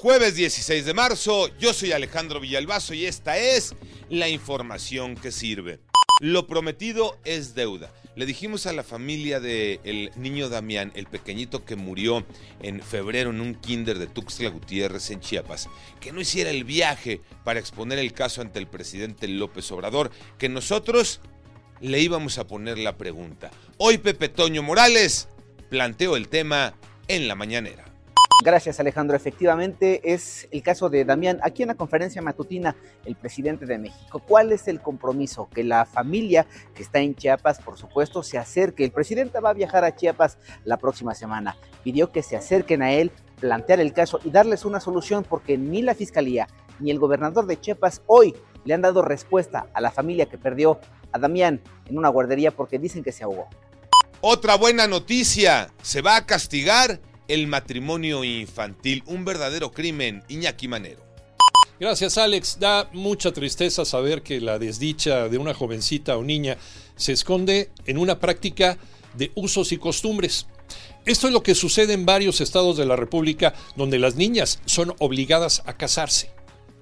Jueves 16 de marzo, yo soy Alejandro Villalbazo y esta es la información que sirve. Lo prometido es deuda. Le dijimos a la familia del niño Damián, el pequeñito que murió en febrero en un kinder de Tuxtla Gutiérrez en Chiapas, que no hiciera el viaje para exponer el caso ante el presidente López Obrador, que nosotros le íbamos a poner la pregunta. Hoy Pepe Toño Morales planteó el tema en la mañanera. Gracias Alejandro. Efectivamente es el caso de Damián. Aquí en la conferencia matutina, el presidente de México, ¿cuál es el compromiso? Que la familia que está en Chiapas, por supuesto, se acerque. El presidente va a viajar a Chiapas la próxima semana. Pidió que se acerquen a él, plantear el caso y darles una solución porque ni la fiscalía ni el gobernador de Chiapas hoy le han dado respuesta a la familia que perdió a Damián en una guardería porque dicen que se ahogó. Otra buena noticia, se va a castigar el matrimonio infantil, un verdadero crimen, Iñaki Manero. Gracias Alex, da mucha tristeza saber que la desdicha de una jovencita o niña se esconde en una práctica de usos y costumbres. Esto es lo que sucede en varios estados de la República donde las niñas son obligadas a casarse.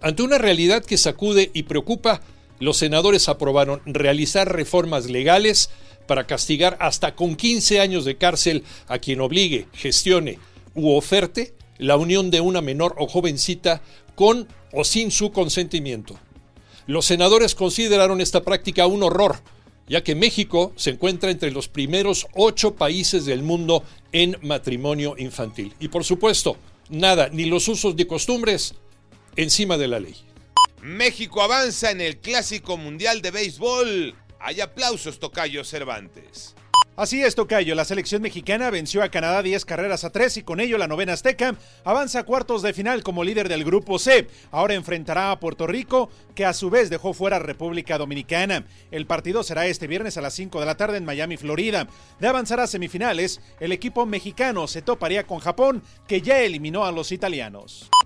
Ante una realidad que sacude y preocupa, los senadores aprobaron realizar reformas legales para castigar hasta con 15 años de cárcel a quien obligue, gestione u oferte la unión de una menor o jovencita con o sin su consentimiento. Los senadores consideraron esta práctica un horror, ya que México se encuentra entre los primeros ocho países del mundo en matrimonio infantil. Y por supuesto, nada, ni los usos ni costumbres encima de la ley. México avanza en el Clásico Mundial de Béisbol. Hay aplausos, Tocayo Cervantes. Así es, Tocayo. La selección mexicana venció a Canadá 10 carreras a 3 y con ello la novena Azteca avanza a cuartos de final como líder del grupo C. Ahora enfrentará a Puerto Rico, que a su vez dejó fuera a República Dominicana. El partido será este viernes a las 5 de la tarde en Miami, Florida. De avanzar a semifinales, el equipo mexicano se toparía con Japón, que ya eliminó a los italianos.